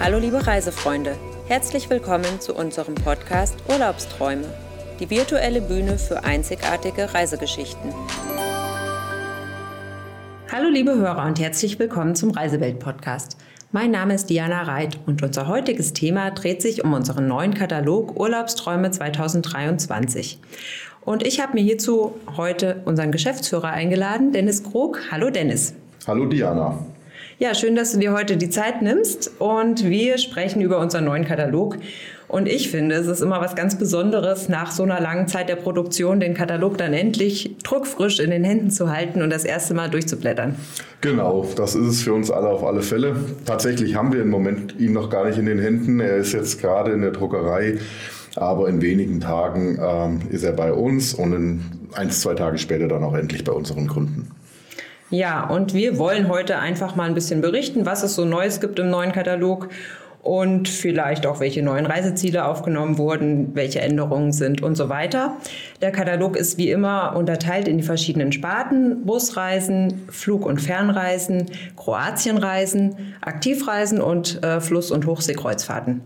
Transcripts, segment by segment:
Hallo liebe Reisefreunde, herzlich willkommen zu unserem Podcast Urlaubsträume, die virtuelle Bühne für einzigartige Reisegeschichten. Hallo liebe Hörer und herzlich willkommen zum Reisewelt-Podcast. Mein Name ist Diana Reit und unser heutiges Thema dreht sich um unseren neuen Katalog Urlaubsträume 2023. Und ich habe mir hierzu heute unseren Geschäftsführer eingeladen, Dennis Krug. Hallo Dennis. Hallo Diana. Ja, schön, dass du dir heute die Zeit nimmst und wir sprechen über unseren neuen Katalog. Und ich finde, es ist immer was ganz Besonderes, nach so einer langen Zeit der Produktion den Katalog dann endlich druckfrisch in den Händen zu halten und das erste Mal durchzublättern. Genau, das ist es für uns alle auf alle Fälle. Tatsächlich haben wir im Moment ihn noch gar nicht in den Händen. Er ist jetzt gerade in der Druckerei, aber in wenigen Tagen ähm, ist er bei uns und in ein, zwei Tage später dann auch endlich bei unseren Kunden. Ja, und wir wollen heute einfach mal ein bisschen berichten, was es so Neues gibt im neuen Katalog und vielleicht auch welche neuen Reiseziele aufgenommen wurden, welche Änderungen sind und so weiter. Der Katalog ist wie immer unterteilt in die verschiedenen Sparten, Busreisen, Flug- und Fernreisen, Kroatienreisen, Aktivreisen und äh, Fluss- und Hochseekreuzfahrten.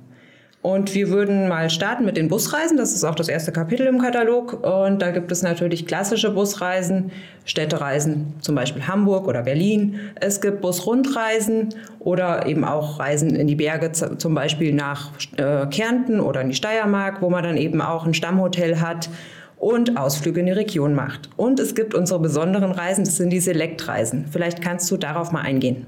Und wir würden mal starten mit den Busreisen. Das ist auch das erste Kapitel im Katalog. Und da gibt es natürlich klassische Busreisen, Städtereisen, zum Beispiel Hamburg oder Berlin. Es gibt Busrundreisen oder eben auch Reisen in die Berge, zum Beispiel nach äh, Kärnten oder in die Steiermark, wo man dann eben auch ein Stammhotel hat und Ausflüge in die Region macht. Und es gibt unsere besonderen Reisen, das sind die Selektreisen. Vielleicht kannst du darauf mal eingehen.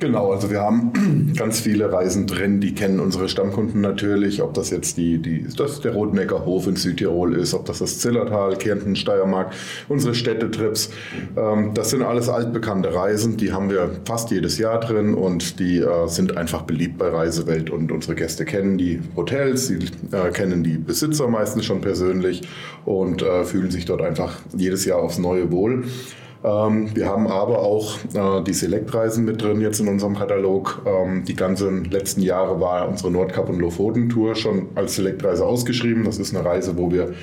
Genau, also wir haben ganz viele Reisen drin, die kennen unsere Stammkunden natürlich, ob das jetzt die, die, das der Rotnecker Hof in Südtirol ist, ob das das Zillertal, Kärnten, Steiermark, unsere Städtetrips. Ähm, das sind alles altbekannte Reisen, die haben wir fast jedes Jahr drin und die äh, sind einfach beliebt bei Reisewelt und unsere Gäste kennen die Hotels, sie äh, kennen die Besitzer meistens schon persönlich und äh, fühlen sich dort einfach jedes Jahr aufs Neue wohl. Ähm, wir haben aber auch äh, die Selektreisen mit drin jetzt in unserem Katalog. Ähm, die ganzen letzten Jahre war unsere Nordkap- und Lofoten-Tour schon als Selektreise ausgeschrieben. Das ist eine Reise, wo wir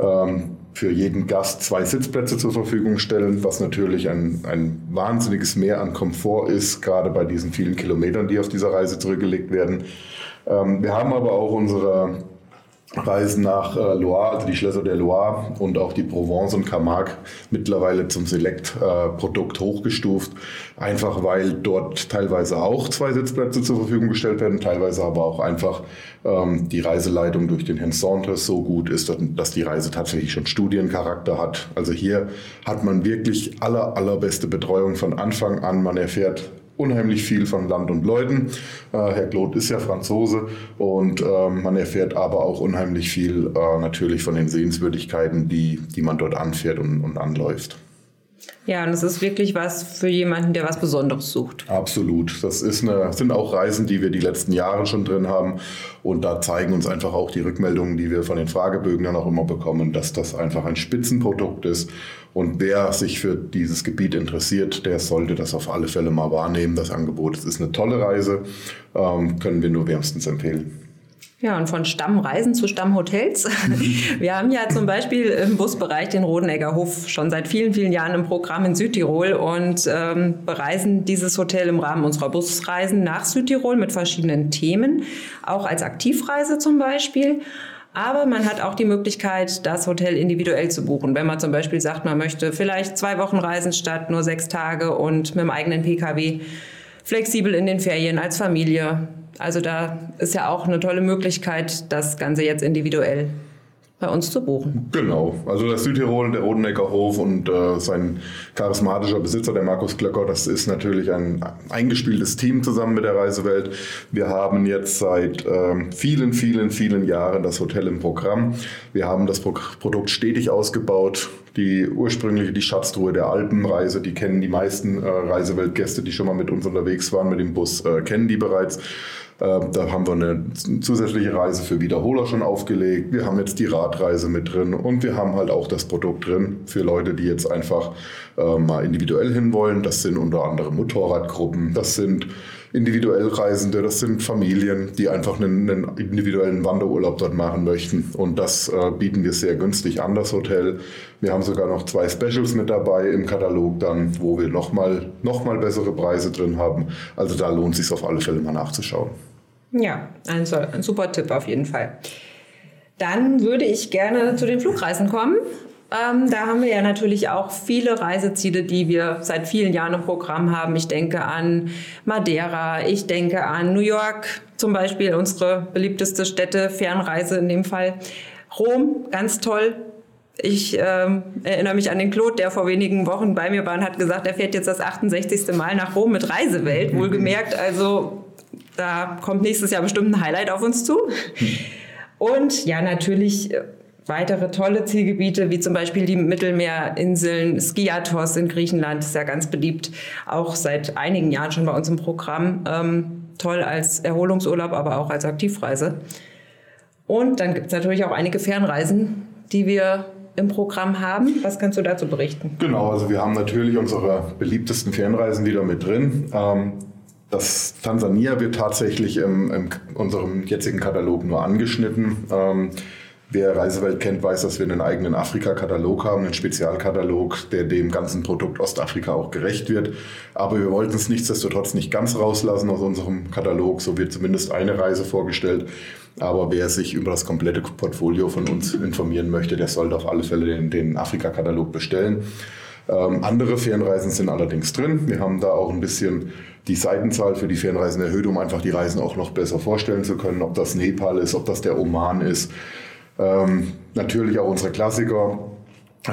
ähm, für jeden Gast zwei Sitzplätze zur Verfügung stellen, was natürlich ein, ein wahnsinniges Mehr an Komfort ist, gerade bei diesen vielen Kilometern, die auf dieser Reise zurückgelegt werden. Wir haben aber auch unsere Reisen nach äh, Loire, also die Schlösser der Loire und auch die Provence und Camargue mittlerweile zum Select-Produkt hochgestuft. Einfach weil dort teilweise auch zwei Sitzplätze zur Verfügung gestellt werden, teilweise aber auch einfach ähm, die Reiseleitung durch den Herrn Saunders so gut ist, dass die Reise tatsächlich schon Studiencharakter hat. Also hier hat man wirklich aller, allerbeste Betreuung von Anfang an. Man erfährt unheimlich viel von Land und Leuten. Äh, Herr Claude ist ja Franzose und äh, man erfährt aber auch unheimlich viel äh, natürlich von den Sehenswürdigkeiten, die, die man dort anfährt und, und anläuft. Ja, und es ist wirklich was für jemanden, der was Besonderes sucht. Absolut. Das ist eine, sind auch Reisen, die wir die letzten Jahre schon drin haben. Und da zeigen uns einfach auch die Rückmeldungen, die wir von den Fragebögen dann auch immer bekommen, dass das einfach ein Spitzenprodukt ist. Und wer sich für dieses Gebiet interessiert, der sollte das auf alle Fälle mal wahrnehmen. Das Angebot es ist eine tolle Reise, ähm, können wir nur wärmstens empfehlen. Ja, und von Stammreisen zu Stammhotels. Wir haben ja zum Beispiel im Busbereich den Rodenegger Hof schon seit vielen, vielen Jahren im Programm in Südtirol und ähm, bereisen dieses Hotel im Rahmen unserer Busreisen nach Südtirol mit verschiedenen Themen, auch als Aktivreise zum Beispiel. Aber man hat auch die Möglichkeit, das Hotel individuell zu buchen. Wenn man zum Beispiel sagt, man möchte vielleicht zwei Wochen reisen statt nur sechs Tage und mit dem eigenen Pkw flexibel in den Ferien als Familie also da ist ja auch eine tolle Möglichkeit, das Ganze jetzt individuell bei uns zu buchen. Genau, also das Südtirol, der Rodenecker Hof und äh, sein charismatischer Besitzer, der Markus Klöcker, das ist natürlich ein eingespieltes Team zusammen mit der Reisewelt. Wir haben jetzt seit äh, vielen, vielen, vielen Jahren das Hotel im Programm. Wir haben das Pro Produkt stetig ausgebaut. Die ursprüngliche, die Schatztruhe der Alpenreise, die kennen die meisten äh, Reiseweltgäste, die schon mal mit uns unterwegs waren mit dem Bus, äh, kennen die bereits. Ähm, da haben wir eine zusätzliche Reise für Wiederholer schon aufgelegt. Wir haben jetzt die Radreise mit drin und wir haben halt auch das Produkt drin für Leute, die jetzt einfach äh, mal individuell hinwollen. Das sind unter anderem Motorradgruppen, das sind individuell Reisende, das sind Familien, die einfach einen, einen individuellen Wanderurlaub dort machen möchten. Und das äh, bieten wir sehr günstig an, das Hotel. Wir haben sogar noch zwei Specials mit dabei im Katalog dann, wo wir nochmal noch mal bessere Preise drin haben. Also da lohnt es sich auf alle Fälle mal nachzuschauen. Ja, ein, ein super Tipp auf jeden Fall. Dann würde ich gerne zu den Flugreisen kommen. Ähm, da haben wir ja natürlich auch viele Reiseziele, die wir seit vielen Jahren im Programm haben. Ich denke an Madeira, ich denke an New York, zum Beispiel unsere beliebteste Stätte, Fernreise in dem Fall. Rom, ganz toll. Ich ähm, erinnere mich an den Claude, der vor wenigen Wochen bei mir war und hat gesagt, er fährt jetzt das 68. Mal nach Rom mit Reisewelt, wohlgemerkt. Also da kommt nächstes Jahr bestimmt ein Highlight auf uns zu. Und ja, natürlich äh, weitere tolle Zielgebiete, wie zum Beispiel die Mittelmeerinseln, Skiathos in Griechenland, ist ja ganz beliebt, auch seit einigen Jahren schon bei uns im Programm. Ähm, toll als Erholungsurlaub, aber auch als Aktivreise. Und dann gibt es natürlich auch einige Fernreisen, die wir im Programm haben. Was kannst du dazu berichten? Genau, also wir haben natürlich unsere beliebtesten Fernreisen wieder mit drin. Ähm, das Tansania wird tatsächlich in, unserem jetzigen Katalog nur angeschnitten. Ähm, Wer Reisewelt kennt, weiß, dass wir einen eigenen Afrika-Katalog haben, einen Spezialkatalog, der dem ganzen Produkt Ostafrika auch gerecht wird. Aber wir wollten es nichtsdestotrotz nicht ganz rauslassen aus unserem Katalog. So wird zumindest eine Reise vorgestellt. Aber wer sich über das komplette Portfolio von uns informieren möchte, der sollte auf alle Fälle den, den Afrika-Katalog bestellen. Ähm, andere Fernreisen sind allerdings drin. Wir haben da auch ein bisschen die Seitenzahl für die Fernreisen erhöht, um einfach die Reisen auch noch besser vorstellen zu können. Ob das Nepal ist, ob das der Oman ist ähm, natürlich auch unsere Klassiker.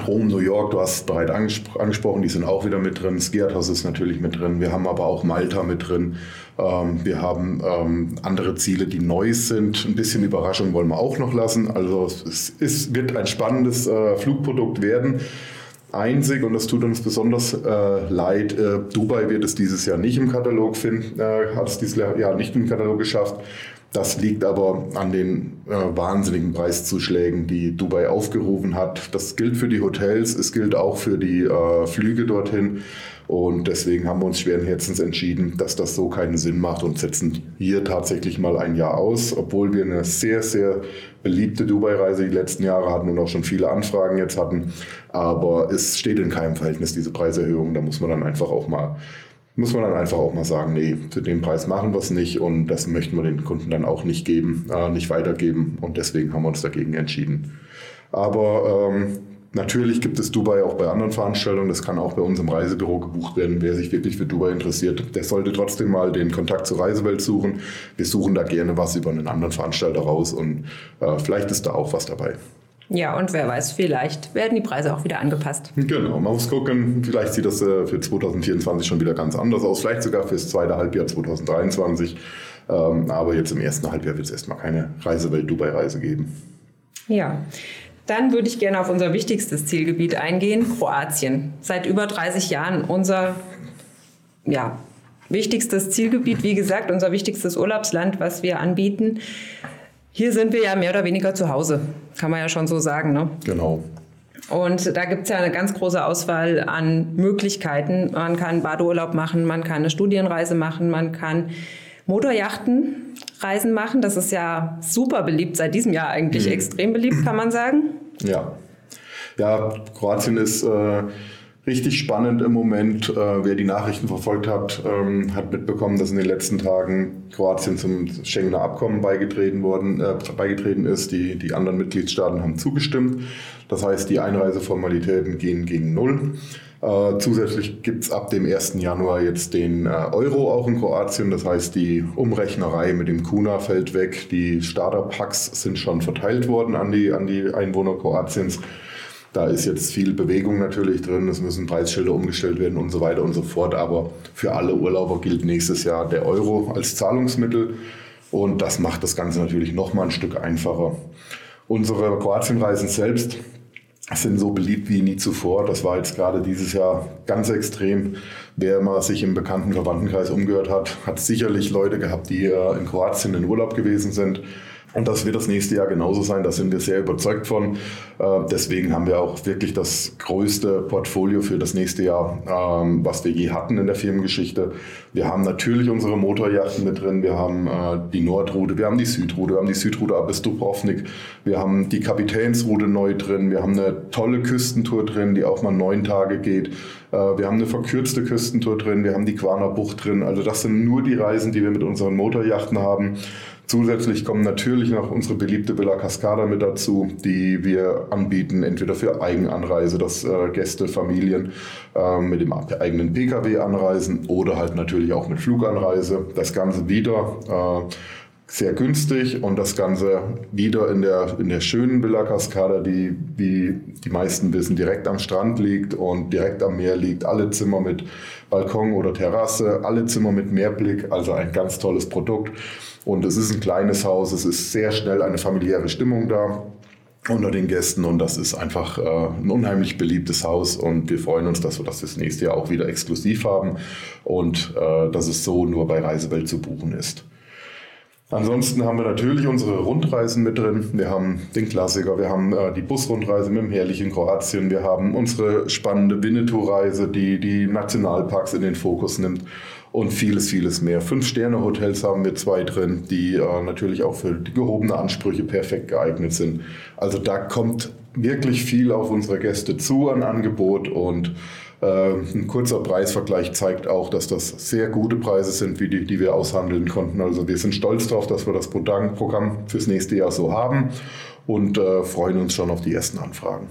Rom, New York, du hast es bereits angespro angesprochen, die sind auch wieder mit drin. Skiathos ist natürlich mit drin. Wir haben aber auch Malta mit drin. Ähm, wir haben ähm, andere Ziele, die neu sind. Ein bisschen Überraschung wollen wir auch noch lassen. Also es ist, wird ein spannendes äh, Flugprodukt werden. Einzig, und das tut uns besonders äh, leid, äh, Dubai wird es dieses Jahr nicht im Katalog finden, äh, hat es dieses Jahr nicht im Katalog geschafft. Das liegt aber an den äh, wahnsinnigen Preiszuschlägen, die Dubai aufgerufen hat. Das gilt für die Hotels, es gilt auch für die äh, Flüge dorthin. Und deswegen haben wir uns schweren Herzens entschieden, dass das so keinen Sinn macht und setzen hier tatsächlich mal ein Jahr aus, obwohl wir eine sehr, sehr beliebte Dubai-Reise die letzten Jahre hatten und auch schon viele Anfragen jetzt hatten. Aber es steht in keinem Verhältnis, diese Preiserhöhung. Da muss man dann einfach auch mal muss man dann einfach auch mal sagen, nee, für den Preis machen wir es nicht und das möchten wir den Kunden dann auch nicht geben, äh, nicht weitergeben und deswegen haben wir uns dagegen entschieden. Aber ähm, natürlich gibt es Dubai auch bei anderen Veranstaltungen, das kann auch bei uns im Reisebüro gebucht werden. Wer sich wirklich für Dubai interessiert, der sollte trotzdem mal den Kontakt zur Reisewelt suchen. Wir suchen da gerne was über einen anderen Veranstalter raus und äh, vielleicht ist da auch was dabei. Ja, und wer weiß, vielleicht werden die Preise auch wieder angepasst. Genau, man muss gucken, vielleicht sieht das äh, für 2024 schon wieder ganz anders aus, vielleicht sogar fürs zweite Halbjahr 2023. Ähm, aber jetzt im ersten Halbjahr wird es erstmal keine Reisewelt-Dubai-Reise geben. Ja, dann würde ich gerne auf unser wichtigstes Zielgebiet eingehen, Kroatien. Seit über 30 Jahren unser ja, wichtigstes Zielgebiet, wie gesagt, unser wichtigstes Urlaubsland, was wir anbieten. Hier sind wir ja mehr oder weniger zu Hause, kann man ja schon so sagen. Ne? Genau. Und da gibt es ja eine ganz große Auswahl an Möglichkeiten. Man kann Badeurlaub machen, man kann eine Studienreise machen, man kann Motorjachtenreisen machen. Das ist ja super beliebt, seit diesem Jahr eigentlich mhm. extrem beliebt, kann man sagen. Ja. Ja, Kroatien ist. Äh richtig spannend im Moment. Äh, wer die Nachrichten verfolgt hat, ähm, hat mitbekommen, dass in den letzten Tagen Kroatien zum Schengener Abkommen beigetreten, worden, äh, beigetreten ist. Die, die anderen Mitgliedstaaten haben zugestimmt. Das heißt, die Einreiseformalitäten gehen gegen Null. Äh, zusätzlich gibt es ab dem 1. Januar jetzt den äh, Euro auch in Kroatien. Das heißt, die Umrechnerei mit dem Kuna fällt weg. Die Starter-Packs sind schon verteilt worden an die, an die Einwohner Kroatiens. Da ist jetzt viel Bewegung natürlich drin, es müssen Preisschilder umgestellt werden und so weiter und so fort. Aber für alle Urlauber gilt nächstes Jahr der Euro als Zahlungsmittel und das macht das Ganze natürlich nochmal ein Stück einfacher. Unsere Kroatienreisen selbst sind so beliebt wie nie zuvor. Das war jetzt gerade dieses Jahr ganz extrem. Wer mal sich im bekannten Verwandtenkreis umgehört hat, hat sicherlich Leute gehabt, die in Kroatien in Urlaub gewesen sind und das wird das nächste Jahr genauso sein, da sind wir sehr überzeugt von. Äh, deswegen haben wir auch wirklich das größte Portfolio für das nächste Jahr, ähm, was wir je hatten in der Firmengeschichte. Wir haben natürlich unsere Motorjachten mit drin, wir haben äh, die Nordroute, wir haben die Südroute, wir haben die Südroute ab bis Dubrovnik, wir haben die Kapitänsroute neu drin, wir haben eine tolle Küstentour drin, die auch mal neun Tage geht. Äh, wir haben eine verkürzte Küstentour drin, wir haben die Quaner Bucht drin. Also das sind nur die Reisen, die wir mit unseren Motorjachten haben. Zusätzlich kommen natürlich noch unsere beliebte Villa Cascada mit dazu, die wir anbieten, entweder für Eigenanreise, dass äh, Gäste, Familien äh, mit dem eigenen Pkw anreisen oder halt natürlich auch mit Fluganreise. Das Ganze wieder äh, sehr günstig und das Ganze wieder in der, in der schönen Villa Cascada, die, wie die meisten wissen, direkt am Strand liegt und direkt am Meer liegt. Alle Zimmer mit Balkon oder Terrasse, alle Zimmer mit Meerblick, also ein ganz tolles Produkt. Und es ist ein kleines Haus, es ist sehr schnell eine familiäre Stimmung da unter den Gästen und das ist einfach äh, ein unheimlich beliebtes Haus und wir freuen uns, dass wir das fürs nächste Jahr auch wieder exklusiv haben und äh, dass es so nur bei Reisewelt zu buchen ist. Ansonsten haben wir natürlich unsere Rundreisen mit drin. Wir haben den Klassiker, wir haben äh, die Busrundreise mit dem herrlichen Kroatien, wir haben unsere spannende Winnetou-Reise, die die Nationalparks in den Fokus nimmt und vieles, vieles mehr. Fünf-Sterne-Hotels haben wir zwei drin, die äh, natürlich auch für die gehobene Ansprüche perfekt geeignet sind. Also da kommt wirklich viel auf unsere Gäste zu an Angebot und äh, ein kurzer Preisvergleich zeigt auch, dass das sehr gute Preise sind, wie die, die wir aushandeln konnten. Also wir sind stolz darauf, dass wir das Programm fürs nächste Jahr so haben und äh, freuen uns schon auf die ersten Anfragen.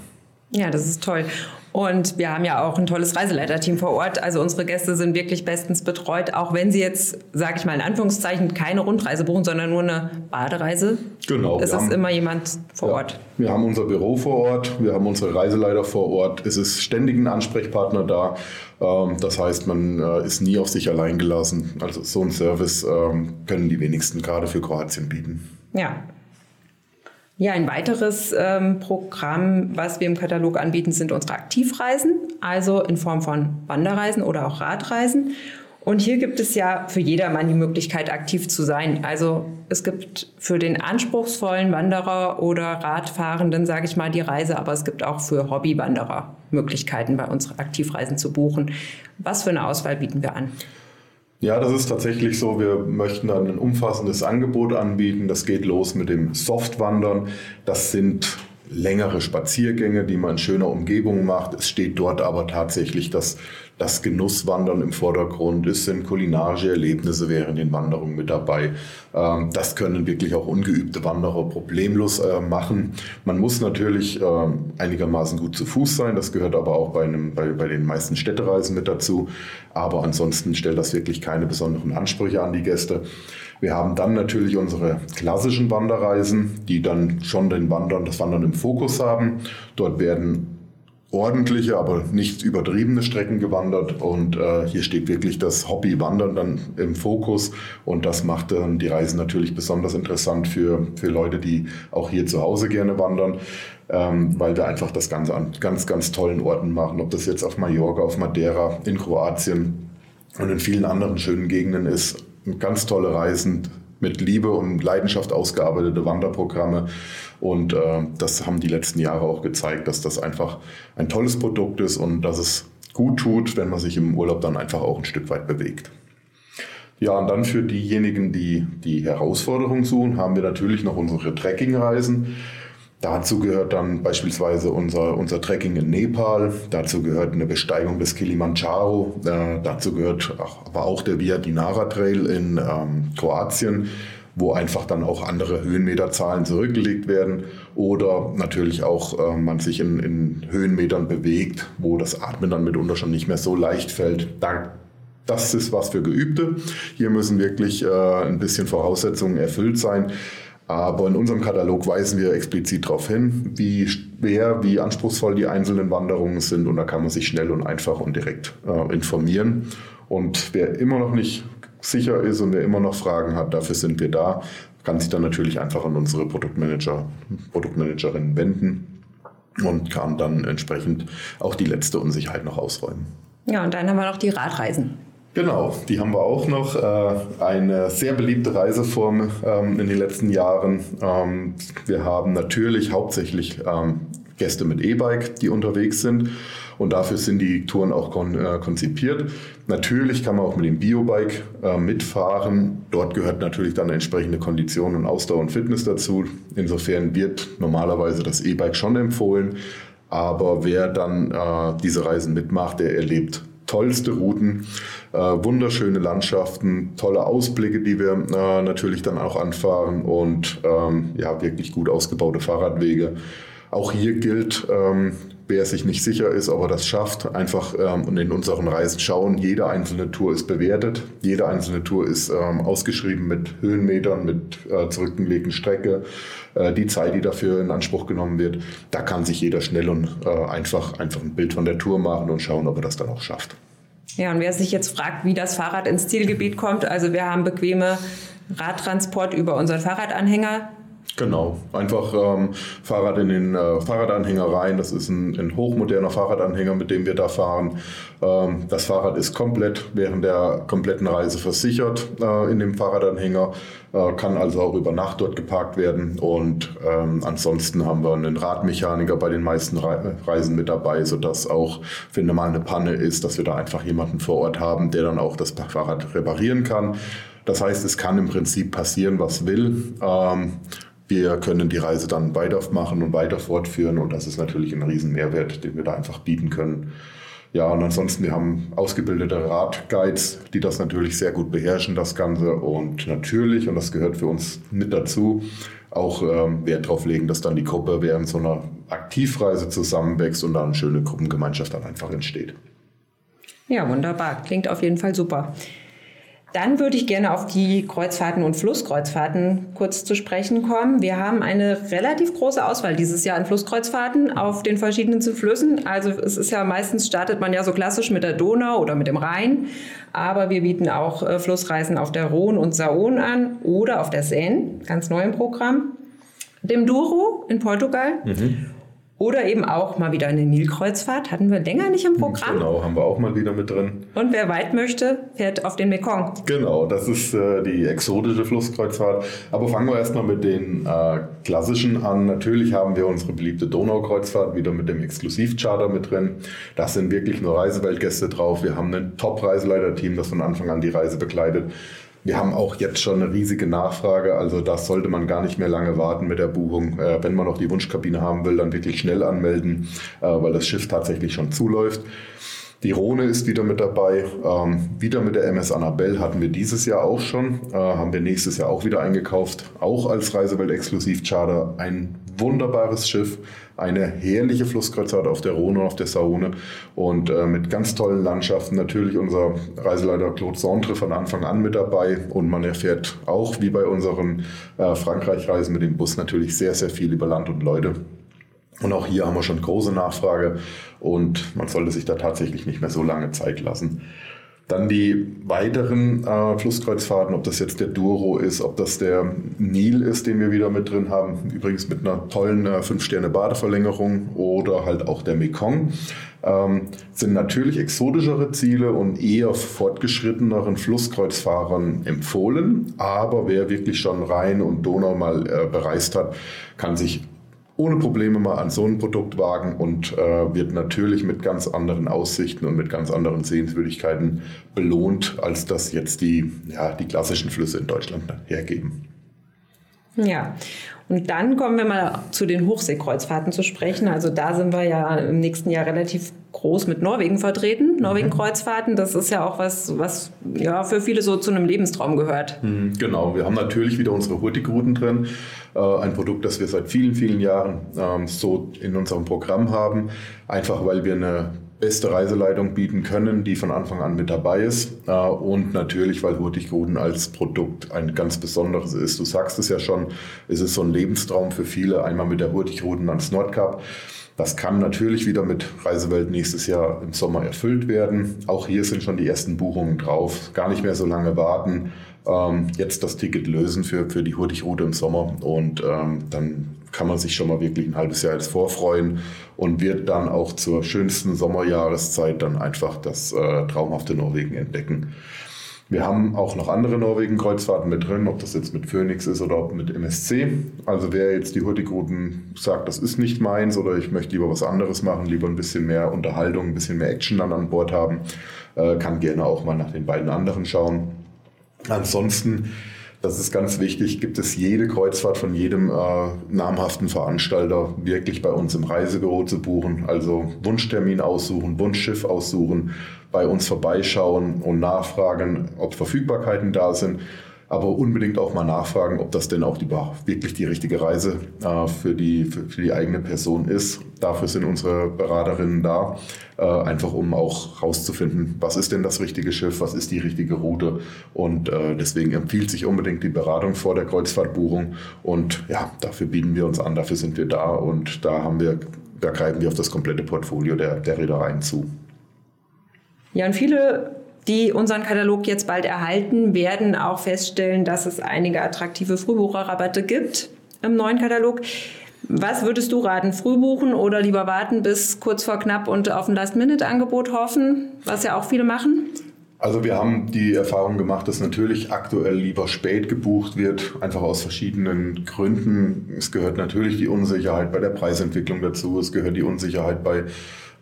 Ja, das ist toll. Und wir haben ja auch ein tolles Reiseleiterteam vor Ort. Also unsere Gäste sind wirklich bestens betreut, auch wenn sie jetzt, sage ich mal in Anführungszeichen, keine Rundreise buchen, sondern nur eine Badereise. Genau. Es ist haben, immer jemand vor ja, Ort. Wir haben unser Büro vor Ort, wir haben unsere Reiseleiter vor Ort. Es ist ständig ein Ansprechpartner da. Ähm, das heißt, man äh, ist nie auf sich allein gelassen. Also so einen Service ähm, können die wenigsten gerade für Kroatien bieten. Ja, ja, ein weiteres ähm, Programm, was wir im Katalog anbieten, sind unsere Aktivreisen, also in Form von Wanderreisen oder auch Radreisen. Und hier gibt es ja für jedermann die Möglichkeit, aktiv zu sein. Also es gibt für den anspruchsvollen Wanderer oder Radfahrenden, sage ich mal, die Reise, aber es gibt auch für Hobbywanderer Möglichkeiten, bei uns Aktivreisen zu buchen. Was für eine Auswahl bieten wir an? Ja, das ist tatsächlich so. Wir möchten dann ein umfassendes Angebot anbieten. Das geht los mit dem Softwandern. Das sind längere Spaziergänge, die man in schöner Umgebung macht. Es steht dort aber tatsächlich das, das Genusswandern im Vordergrund. Es sind kulinarische Erlebnisse während den Wanderungen mit dabei. Ähm, das können wirklich auch ungeübte Wanderer problemlos äh, machen. Man muss natürlich ähm, einigermaßen gut zu Fuß sein. Das gehört aber auch bei, einem, bei, bei den meisten Städtereisen mit dazu. Aber ansonsten stellt das wirklich keine besonderen Ansprüche an die Gäste. Wir haben dann natürlich unsere klassischen Wanderreisen, die dann schon den Wandern, das Wandern im Fokus haben. Dort werden ordentliche, aber nicht übertriebene Strecken gewandert. Und äh, hier steht wirklich das Hobby Wandern dann im Fokus. Und das macht dann die Reisen natürlich besonders interessant für, für Leute, die auch hier zu Hause gerne wandern, ähm, weil wir einfach das Ganze an ganz, ganz tollen Orten machen, ob das jetzt auf Mallorca, auf Madeira, in Kroatien und in vielen anderen schönen Gegenden ist ganz tolle Reisen mit Liebe und Leidenschaft ausgearbeitete Wanderprogramme. Und äh, das haben die letzten Jahre auch gezeigt, dass das einfach ein tolles Produkt ist und dass es gut tut, wenn man sich im Urlaub dann einfach auch ein Stück weit bewegt. Ja, und dann für diejenigen, die die Herausforderung suchen, haben wir natürlich noch unsere Trekkingreisen. Dazu gehört dann beispielsweise unser, unser Trekking in Nepal, dazu gehört eine Besteigung des Kilimanjaro, äh, dazu gehört aber auch der Via Dinara Trail in ähm, Kroatien, wo einfach dann auch andere Höhenmeterzahlen zurückgelegt werden oder natürlich auch äh, man sich in, in Höhenmetern bewegt, wo das Atmen dann mitunter schon nicht mehr so leicht fällt. Da das ist was für Geübte. Hier müssen wirklich äh, ein bisschen Voraussetzungen erfüllt sein. Aber in unserem Katalog weisen wir explizit darauf hin, wie schwer, wie anspruchsvoll die einzelnen Wanderungen sind. Und da kann man sich schnell und einfach und direkt äh, informieren. Und wer immer noch nicht sicher ist und wer immer noch Fragen hat, dafür sind wir da, kann sich dann natürlich einfach an unsere Produktmanager, Produktmanagerin wenden und kann dann entsprechend auch die letzte Unsicherheit noch ausräumen. Ja, und dann haben wir noch die Radreisen. Genau, die haben wir auch noch. Äh, eine sehr beliebte Reiseform ähm, in den letzten Jahren. Ähm, wir haben natürlich hauptsächlich ähm, Gäste mit E-Bike, die unterwegs sind. Und dafür sind die Touren auch äh, konzipiert. Natürlich kann man auch mit dem Biobike äh, mitfahren. Dort gehört natürlich dann entsprechende Kondition und Ausdauer und Fitness dazu. Insofern wird normalerweise das E-Bike schon empfohlen. Aber wer dann äh, diese Reisen mitmacht, der erlebt tollste Routen, äh, wunderschöne Landschaften, tolle Ausblicke, die wir äh, natürlich dann auch anfahren und ähm, ja, wirklich gut ausgebaute Fahrradwege. Auch hier gilt, ähm, wer sich nicht sicher ist, ob er das schafft, einfach ähm, in unseren Reisen schauen. Jede einzelne Tour ist bewertet. Jede einzelne Tour ist ähm, ausgeschrieben mit Höhenmetern, mit äh, zurückgelegten Strecke, äh, die Zeit, die dafür in Anspruch genommen wird. Da kann sich jeder schnell und äh, einfach, einfach ein Bild von der Tour machen und schauen, ob er das dann auch schafft. Ja, und wer sich jetzt fragt, wie das Fahrrad ins Zielgebiet kommt, also wir haben bequeme Radtransport über unseren Fahrradanhänger Genau, einfach ähm, Fahrrad in den äh, Fahrradanhänger rein. Das ist ein, ein, hochmoderner Fahrradanhänger, mit dem wir da fahren. Ähm, das Fahrrad ist komplett während der kompletten Reise versichert äh, in dem Fahrradanhänger, äh, kann also auch über Nacht dort geparkt werden. Und ähm, ansonsten haben wir einen Radmechaniker bei den meisten Re Reisen mit dabei, sodass auch, wenn mal eine Panne ist, dass wir da einfach jemanden vor Ort haben, der dann auch das Fahrrad reparieren kann. Das heißt, es kann im Prinzip passieren, was will. Ähm, wir können die Reise dann weitermachen und weiter fortführen und das ist natürlich ein riesen Mehrwert, den wir da einfach bieten können. Ja, und ansonsten, wir haben ausgebildete Radguides, die das natürlich sehr gut beherrschen, das Ganze. Und natürlich, und das gehört für uns mit dazu, auch ähm, Wert darauf legen, dass dann die Gruppe während so einer Aktivreise zusammenwächst und da eine schöne Gruppengemeinschaft dann einfach entsteht. Ja, wunderbar. Klingt auf jeden Fall super. Dann würde ich gerne auf die Kreuzfahrten und Flusskreuzfahrten kurz zu sprechen kommen. Wir haben eine relativ große Auswahl dieses Jahr an Flusskreuzfahrten auf den verschiedenen Flüssen. Also es ist ja meistens startet man ja so klassisch mit der Donau oder mit dem Rhein, aber wir bieten auch äh, Flussreisen auf der Rhone und Saône an oder auf der Seine, ganz neu im Programm. Dem Douro in Portugal. Mhm. Oder eben auch mal wieder eine Nilkreuzfahrt. Hatten wir länger nicht im Programm. Genau, haben wir auch mal wieder mit drin. Und wer weit möchte, fährt auf den Mekong. Genau, das ist äh, die exotische Flusskreuzfahrt. Aber fangen wir erstmal mit den äh, klassischen an. Natürlich haben wir unsere beliebte Donaukreuzfahrt wieder mit dem Exklusivcharter mit drin. Das sind wirklich nur Reiseweltgäste drauf. Wir haben ein Top-Reiseleiter-Team, das von Anfang an die Reise begleitet. Wir haben auch jetzt schon eine riesige Nachfrage, also das sollte man gar nicht mehr lange warten mit der Buchung. Äh, wenn man noch die Wunschkabine haben will, dann wirklich schnell anmelden, äh, weil das Schiff tatsächlich schon zuläuft. Die Rhone ist wieder mit dabei. Ähm, wieder mit der MS Annabelle hatten wir dieses Jahr auch schon. Äh, haben wir nächstes Jahr auch wieder eingekauft. Auch als Reisewelt-Exklusiv-Charter. Ein wunderbares Schiff eine herrliche Flusskreuzfahrt auf der Rhone und auf der Saone und äh, mit ganz tollen Landschaften. Natürlich unser Reiseleiter Claude Centre von Anfang an mit dabei und man erfährt auch wie bei unseren äh, Frankreich-Reisen mit dem Bus natürlich sehr, sehr viel über Land und Leute. Und auch hier haben wir schon große Nachfrage und man sollte sich da tatsächlich nicht mehr so lange Zeit lassen. Dann die weiteren äh, Flusskreuzfahrten, ob das jetzt der Douro ist, ob das der Nil ist, den wir wieder mit drin haben, übrigens mit einer tollen äh, 5-Sterne-Badeverlängerung oder halt auch der Mekong, ähm, sind natürlich exotischere Ziele und eher fortgeschritteneren Flusskreuzfahrern empfohlen. Aber wer wirklich schon Rhein und Donau mal äh, bereist hat, kann sich ohne Probleme mal an so ein Produkt wagen und äh, wird natürlich mit ganz anderen Aussichten und mit ganz anderen Sehenswürdigkeiten belohnt, als das jetzt die, ja, die klassischen Flüsse in Deutschland hergeben. Ja, und dann kommen wir mal zu den Hochseekreuzfahrten zu sprechen. Also da sind wir ja im nächsten Jahr relativ groß mit Norwegen vertreten. Mhm. Norwegen-Kreuzfahrten, das ist ja auch was, was ja für viele so zu einem Lebenstraum gehört. Mhm, genau, wir haben natürlich wieder unsere Hurtigruten drin. Äh, ein Produkt, das wir seit vielen, vielen Jahren ähm, so in unserem Programm haben. Einfach weil wir eine beste Reiseleitung bieten können, die von Anfang an mit dabei ist. Äh, und natürlich, weil Hurtigruten als Produkt ein ganz besonderes ist. Du sagst es ja schon, es ist so ein Lebenstraum für viele, einmal mit der Hurtigruten ans Nordkap. Das kann natürlich wieder mit Reisewelt nächstes Jahr im Sommer erfüllt werden. Auch hier sind schon die ersten Buchungen drauf. Gar nicht mehr so lange warten. Ähm, jetzt das Ticket lösen für, für die Hurtigrute im Sommer und ähm, dann kann man sich schon mal wirklich ein halbes Jahr jetzt vorfreuen und wird dann auch zur schönsten Sommerjahreszeit dann einfach das äh, traumhafte Norwegen entdecken. Wir haben auch noch andere Norwegen-Kreuzfahrten mit drin, ob das jetzt mit Phoenix ist oder ob mit MSC. Also wer jetzt die Hurtigruten sagt, das ist nicht meins oder ich möchte lieber was anderes machen, lieber ein bisschen mehr Unterhaltung, ein bisschen mehr Action dann an Bord haben, äh, kann gerne auch mal nach den beiden anderen schauen. Ansonsten Das ist ganz wichtig. Gibt es jede Kreuzfahrt von jedem äh, namhaften Veranstalter wirklich bei uns im Reisebüro zu buchen. Also Wunschtermin aussuchen, Wunschschiff aussuchen, bei uns vorbeischauen und nachfragen, ob Verfügbarkeiten da sind aber unbedingt auch mal nachfragen, ob das denn auch die, wirklich die richtige Reise äh, für, die, für, für, die eigene Person ist. Dafür sind unsere Beraterinnen da, äh, einfach um auch herauszufinden, was ist denn das richtige Schiff, was ist die richtige Route. Und äh, deswegen empfiehlt sich unbedingt die Beratung vor der Kreuzfahrtbuchung. Und ja, dafür bieten wir uns an, dafür sind wir da und da haben wir, da greifen wir auf das komplette Portfolio der, der Reedereien zu. Ja, und viele die unseren Katalog jetzt bald erhalten, werden auch feststellen, dass es einige attraktive Frühbucherrabatte gibt im neuen Katalog. Was würdest du raten? Frühbuchen oder lieber warten bis kurz vor knapp und auf ein Last-Minute-Angebot hoffen, was ja auch viele machen? Also wir haben die Erfahrung gemacht, dass natürlich aktuell lieber spät gebucht wird, einfach aus verschiedenen Gründen. Es gehört natürlich die Unsicherheit bei der Preisentwicklung dazu, es gehört die Unsicherheit bei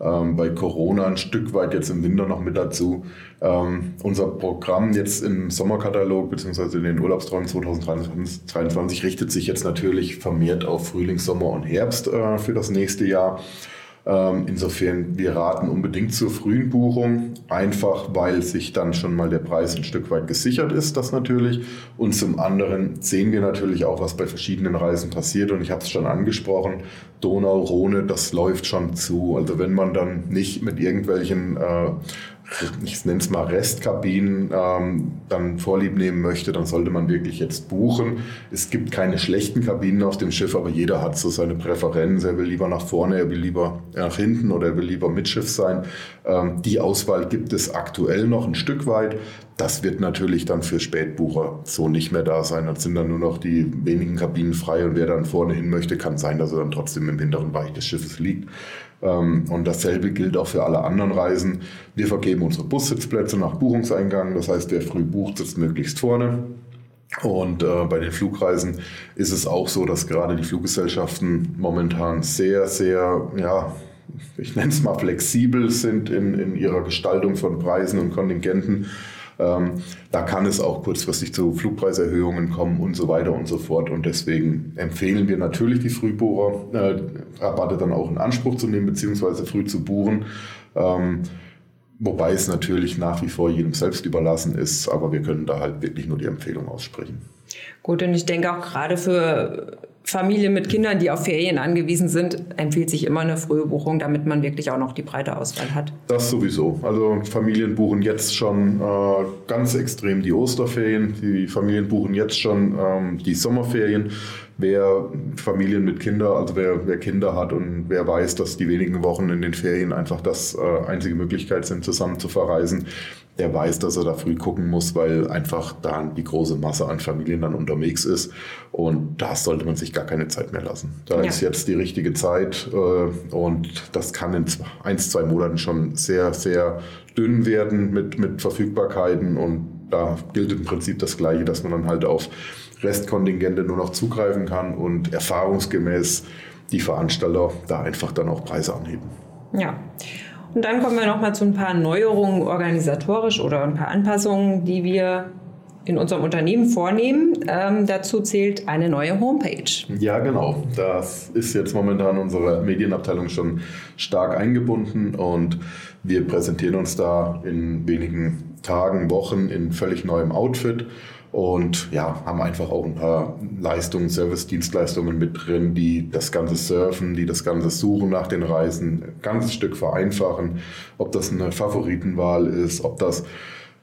ähm, bei Corona ein Stück weit jetzt im Winter noch mit dazu. Ähm, unser Programm jetzt im Sommerkatalog bzw. in den Urlaubsträumen 2023 richtet sich jetzt natürlich vermehrt auf Frühling, Sommer und Herbst äh, für das nächste Jahr. Ähm, insofern, wir raten unbedingt zur frühen Buchung, einfach weil sich dann schon mal der Preis ein Stück weit gesichert ist, das natürlich. Und zum anderen sehen wir natürlich auch, was bei verschiedenen Reisen passiert. Und ich habe es schon angesprochen, Donau, Rhone, das läuft schon zu. Also wenn man dann nicht mit irgendwelchen äh, ich nenne es mal Restkabinen, ähm, dann Vorlieb nehmen möchte, dann sollte man wirklich jetzt buchen. Es gibt keine schlechten Kabinen auf dem Schiff, aber jeder hat so seine Präferenz. Er will lieber nach vorne, er will lieber nach hinten oder er will lieber Mitschiff sein. Ähm, die Auswahl gibt es aktuell noch ein Stück weit. Das wird natürlich dann für Spätbucher so nicht mehr da sein. Dann sind dann nur noch die wenigen Kabinen frei und wer dann vorne hin möchte, kann sein, dass er dann trotzdem im hinteren Bereich des Schiffes liegt. Ähm, und dasselbe gilt auch für alle anderen Reisen. Wir vergeben unsere Bussitzplätze nach Buchungseingang. Das heißt, wer früh bucht, sitzt möglichst vorne. Und äh, bei den Flugreisen ist es auch so, dass gerade die Fluggesellschaften momentan sehr, sehr, ja, ich nenne es mal flexibel sind in, in ihrer Gestaltung von Preisen und Kontingenten. Ähm, da kann es auch kurzfristig zu Flugpreiserhöhungen kommen und so weiter und so fort. Und deswegen empfehlen wir natürlich die Frühbohrer, äh, dann auch in Anspruch zu nehmen, beziehungsweise früh zu buchen. Ähm, wobei es natürlich nach wie vor jedem selbst überlassen ist, aber wir können da halt wirklich nur die Empfehlung aussprechen. Gut, und ich denke auch gerade für Familien mit Kindern, die auf Ferien angewiesen sind, empfiehlt sich immer eine frühe Buchung, damit man wirklich auch noch die breite Auswahl hat. Das sowieso. Also Familien buchen jetzt schon äh, ganz extrem die Osterferien. Die Familien buchen jetzt schon ähm, die Sommerferien. Wer Familien mit Kindern, also wer, wer, Kinder hat und wer weiß, dass die wenigen Wochen in den Ferien einfach das äh, einzige Möglichkeit sind, zusammen zu verreisen, der weiß, dass er da früh gucken muss, weil einfach da die große Masse an Familien dann unterwegs ist. Und da sollte man sich gar keine Zeit mehr lassen. Da ja. ist jetzt die richtige Zeit äh, und das kann in ein, zwei Monaten schon sehr, sehr dünn werden mit, mit Verfügbarkeiten. Und da gilt im Prinzip das Gleiche, dass man dann halt auf Restkontingente nur noch zugreifen kann und erfahrungsgemäß die Veranstalter da einfach dann auch Preise anheben. Ja. Und dann kommen wir noch mal zu ein paar Neuerungen organisatorisch oder ein paar Anpassungen, die wir in unserem Unternehmen vornehmen. Ähm, dazu zählt eine neue Homepage. Ja, genau. Das ist jetzt momentan unsere Medienabteilung schon stark eingebunden und wir präsentieren uns da in wenigen Tagen, Wochen in völlig neuem Outfit und ja, haben einfach auch ein paar Leistungen, Service-Dienstleistungen mit drin, die das ganze Surfen, die das ganze Suchen nach den Reisen ein ganzes Stück vereinfachen. Ob das eine Favoritenwahl ist, ob das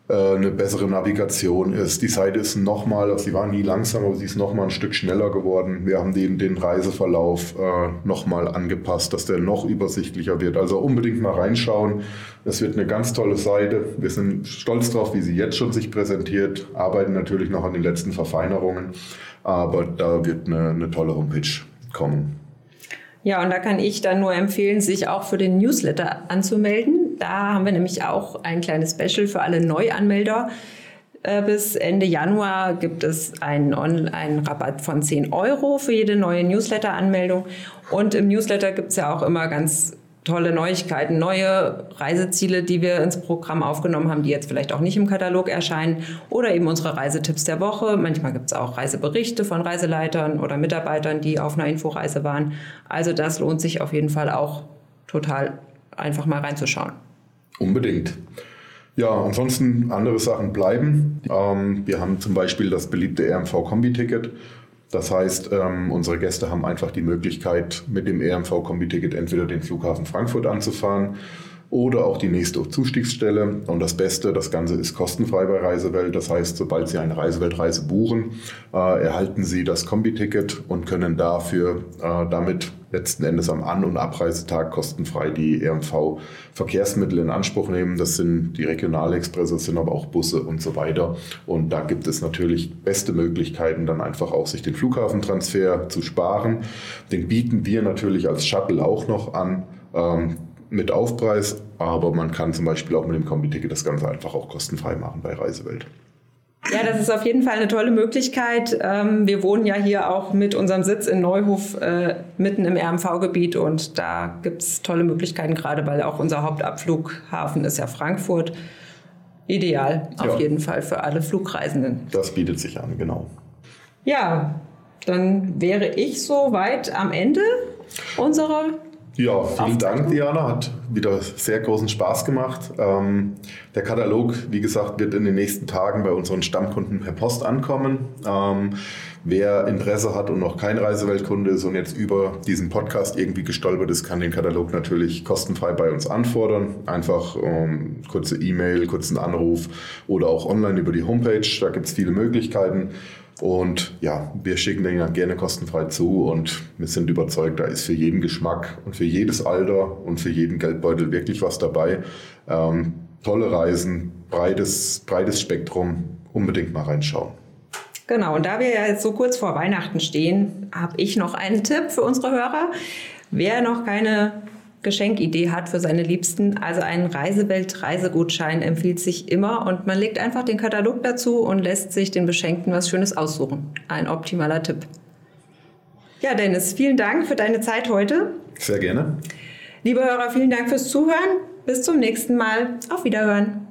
eine bessere Navigation ist. Die Seite ist nochmal, also sie war nie langsam, aber sie ist nochmal ein Stück schneller geworden. Wir haben den, den Reiseverlauf äh, nochmal angepasst, dass der noch übersichtlicher wird. Also unbedingt mal reinschauen. Es wird eine ganz tolle Seite. Wir sind stolz drauf, wie sie jetzt schon sich präsentiert, arbeiten natürlich noch an den letzten Verfeinerungen, aber da wird eine, eine tolle Homepage kommen. Ja, und da kann ich dann nur empfehlen, sich auch für den Newsletter anzumelden. Da haben wir nämlich auch ein kleines Special für alle Neuanmelder. Äh, bis Ende Januar gibt es einen, einen Rabatt von 10 Euro für jede neue Newsletter-Anmeldung. Und im Newsletter gibt es ja auch immer ganz tolle Neuigkeiten, neue Reiseziele, die wir ins Programm aufgenommen haben, die jetzt vielleicht auch nicht im Katalog erscheinen oder eben unsere Reisetipps der Woche. Manchmal gibt es auch Reiseberichte von Reiseleitern oder Mitarbeitern, die auf einer Inforeise waren. Also das lohnt sich auf jeden Fall auch total einfach mal reinzuschauen. Unbedingt. Ja, ansonsten andere Sachen bleiben. Ähm, wir haben zum Beispiel das beliebte RMV-Kombi-Ticket. Das heißt, ähm, unsere Gäste haben einfach die Möglichkeit, mit dem RMV-Kombi-Ticket entweder den Flughafen Frankfurt anzufahren oder auch die nächste Zustiegsstelle. Und das Beste, das Ganze ist kostenfrei bei Reisewelt. Das heißt, sobald Sie eine Reiseweltreise buchen, äh, erhalten Sie das Kombi-Ticket und können dafür äh, damit letzten Endes am An- und Abreisetag kostenfrei die RMV-Verkehrsmittel in Anspruch nehmen. Das sind die Regionalexpresse, das sind aber auch Busse und so weiter. Und da gibt es natürlich beste Möglichkeiten, dann einfach auch sich den Flughafentransfer zu sparen. Den bieten wir natürlich als Shuttle auch noch an. Ähm, mit Aufpreis, aber man kann zum Beispiel auch mit dem Kombi-Ticket das Ganze einfach auch kostenfrei machen bei Reisewelt. Ja, das ist auf jeden Fall eine tolle Möglichkeit. Ähm, wir wohnen ja hier auch mit unserem Sitz in Neuhof äh, mitten im RMV-Gebiet und da gibt es tolle Möglichkeiten, gerade weil auch unser Hauptabflughafen ist ja Frankfurt. Ideal auf ja. jeden Fall für alle Flugreisenden. Das bietet sich an, genau. Ja, dann wäre ich soweit am Ende unserer ja, vielen Dank, Diana. Hat wieder sehr großen Spaß gemacht. Ähm, der Katalog, wie gesagt, wird in den nächsten Tagen bei unseren Stammkunden per Post ankommen. Ähm, wer Interesse hat und noch kein Reiseweltkunde ist und jetzt über diesen Podcast irgendwie gestolpert ist, kann den Katalog natürlich kostenfrei bei uns anfordern. Einfach ähm, kurze E-Mail, kurzen Anruf oder auch online über die Homepage. Da gibt es viele Möglichkeiten. Und ja, wir schicken den ja gerne kostenfrei zu und wir sind überzeugt, da ist für jeden Geschmack und für jedes Alter und für jeden Geldbeutel wirklich was dabei. Ähm, tolle Reisen, breites, breites Spektrum, unbedingt mal reinschauen. Genau, und da wir ja jetzt so kurz vor Weihnachten stehen, habe ich noch einen Tipp für unsere Hörer. Wer noch keine Geschenkidee hat für seine Liebsten. Also ein Reisewelt-Reisegutschein empfiehlt sich immer und man legt einfach den Katalog dazu und lässt sich den Beschenkten was Schönes aussuchen. Ein optimaler Tipp. Ja, Dennis, vielen Dank für deine Zeit heute. Sehr gerne. Liebe Hörer, vielen Dank fürs Zuhören. Bis zum nächsten Mal. Auf Wiederhören.